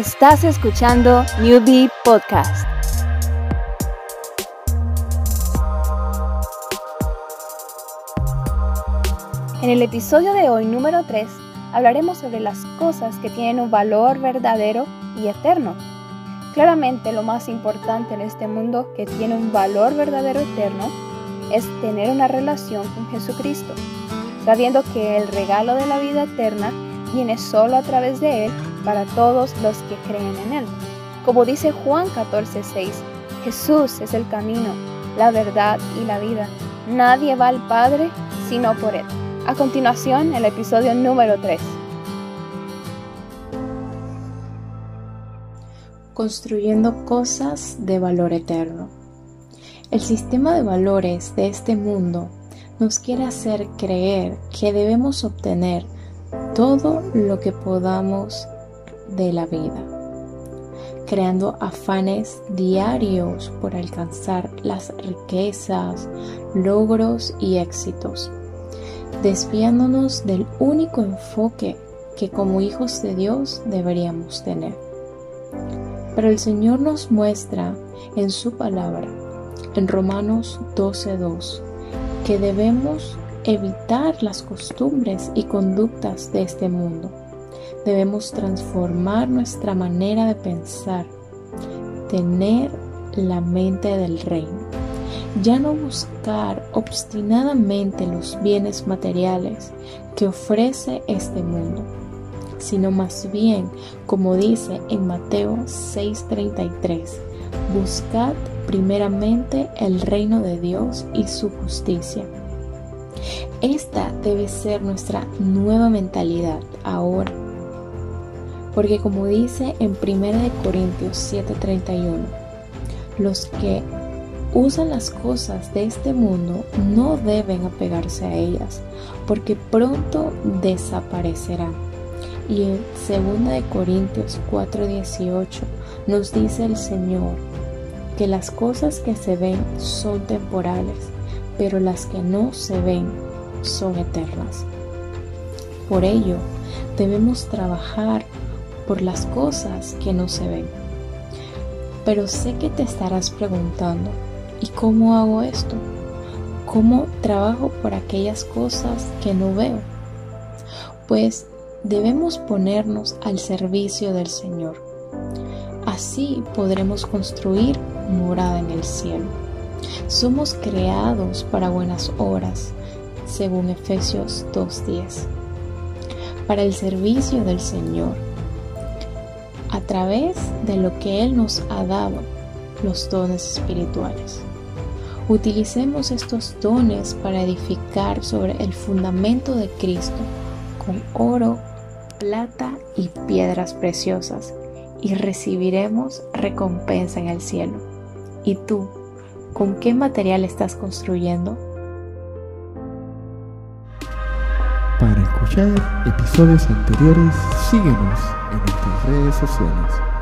Estás escuchando Newbie Podcast. En el episodio de hoy, número 3, hablaremos sobre las cosas que tienen un valor verdadero y eterno. Claramente lo más importante en este mundo que tiene un valor verdadero eterno es tener una relación con Jesucristo, sabiendo que el regalo de la vida eterna viene solo a través de Él para todos los que creen en Él. Como dice Juan 14:6, Jesús es el camino, la verdad y la vida. Nadie va al Padre sino por Él. A continuación, el episodio número 3. Construyendo cosas de valor eterno. El sistema de valores de este mundo nos quiere hacer creer que debemos obtener todo lo que podamos de la vida, creando afanes diarios por alcanzar las riquezas, logros y éxitos desviándonos del único enfoque que como hijos de Dios deberíamos tener. Pero el Señor nos muestra en su palabra, en Romanos 12.2, que debemos evitar las costumbres y conductas de este mundo. Debemos transformar nuestra manera de pensar, tener la mente del reino ya no buscar obstinadamente los bienes materiales que ofrece este mundo, sino más bien, como dice en Mateo 6:33, buscad primeramente el reino de Dios y su justicia. Esta debe ser nuestra nueva mentalidad ahora. Porque como dice en 1 Corintios 7:31, los que usan las cosas de este mundo no deben apegarse a ellas, porque pronto desaparecerán. Y en 2 Corintios 4:18 nos dice el Señor que las cosas que se ven son temporales, pero las que no se ven son eternas. Por ello, debemos trabajar por las cosas que no se ven. Pero sé que te estarás preguntando, ¿Y cómo hago esto? ¿Cómo trabajo por aquellas cosas que no veo? Pues debemos ponernos al servicio del Señor. Así podremos construir morada en el cielo. Somos creados para buenas obras, según Efesios 2.10, para el servicio del Señor, a través de lo que Él nos ha dado, los dones espirituales. Utilicemos estos dones para edificar sobre el fundamento de Cristo con oro, plata y piedras preciosas y recibiremos recompensa en el cielo. ¿Y tú, con qué material estás construyendo? Para escuchar episodios anteriores, síguenos en nuestras redes sociales.